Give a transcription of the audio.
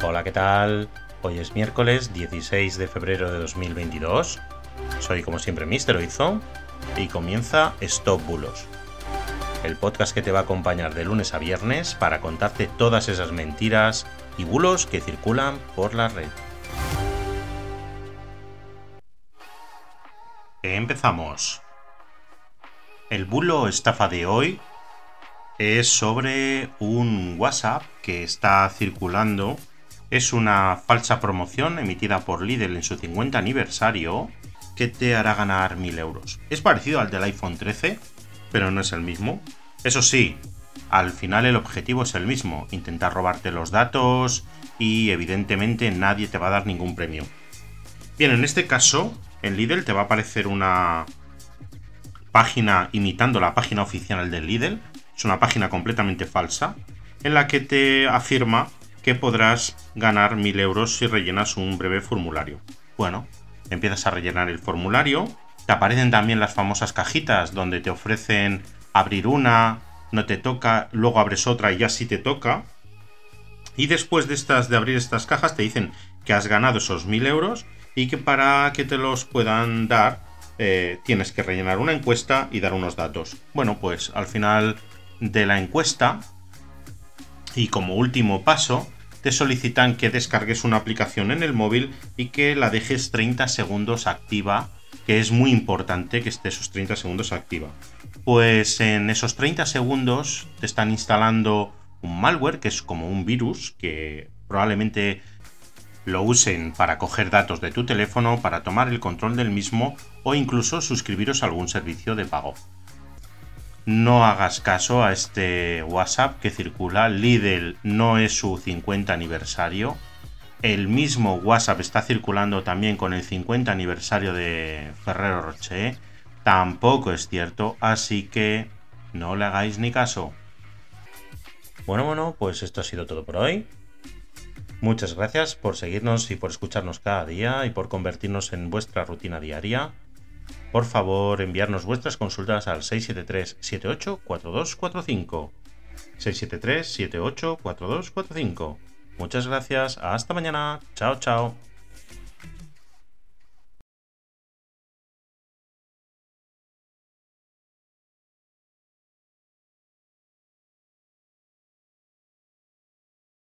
Hola, ¿qué tal? Hoy es miércoles 16 de febrero de 2022. Soy como siempre Mister Oizo y comienza Stop Bulos, el podcast que te va a acompañar de lunes a viernes para contarte todas esas mentiras y bulos que circulan por la red. Empezamos. El bulo estafa de hoy es sobre un WhatsApp que está circulando. Es una falsa promoción emitida por Lidl en su 50 aniversario que te hará ganar 1000 euros. Es parecido al del iPhone 13, pero no es el mismo. Eso sí, al final el objetivo es el mismo, intentar robarte los datos y evidentemente nadie te va a dar ningún premio. Bien, en este caso, en Lidl te va a aparecer una página imitando la página oficial del Lidl. Es una página completamente falsa en la que te afirma que podrás ganar 1000 euros si rellenas un breve formulario. Bueno, empiezas a rellenar el formulario, te aparecen también las famosas cajitas donde te ofrecen abrir una, no te toca, luego abres otra y ya sí te toca. Y después de estas de abrir estas cajas te dicen que has ganado esos 1000 euros y que para que te los puedan dar eh, tienes que rellenar una encuesta y dar unos datos. Bueno, pues al final de la encuesta y como último paso te solicitan que descargues una aplicación en el móvil y que la dejes 30 segundos activa, que es muy importante que esté esos 30 segundos activa. Pues en esos 30 segundos te están instalando un malware que es como un virus que probablemente lo usen para coger datos de tu teléfono, para tomar el control del mismo o incluso suscribiros a algún servicio de pago. No hagas caso a este WhatsApp que circula. Lidl no es su 50 aniversario. El mismo WhatsApp está circulando también con el 50 aniversario de Ferrero Rocher. Tampoco es cierto, así que no le hagáis ni caso. Bueno, bueno, pues esto ha sido todo por hoy. Muchas gracias por seguirnos y por escucharnos cada día y por convertirnos en vuestra rutina diaria. Por favor, enviarnos vuestras consultas al 673-784245. 673-784245. Muchas gracias, hasta mañana. Chao, chao.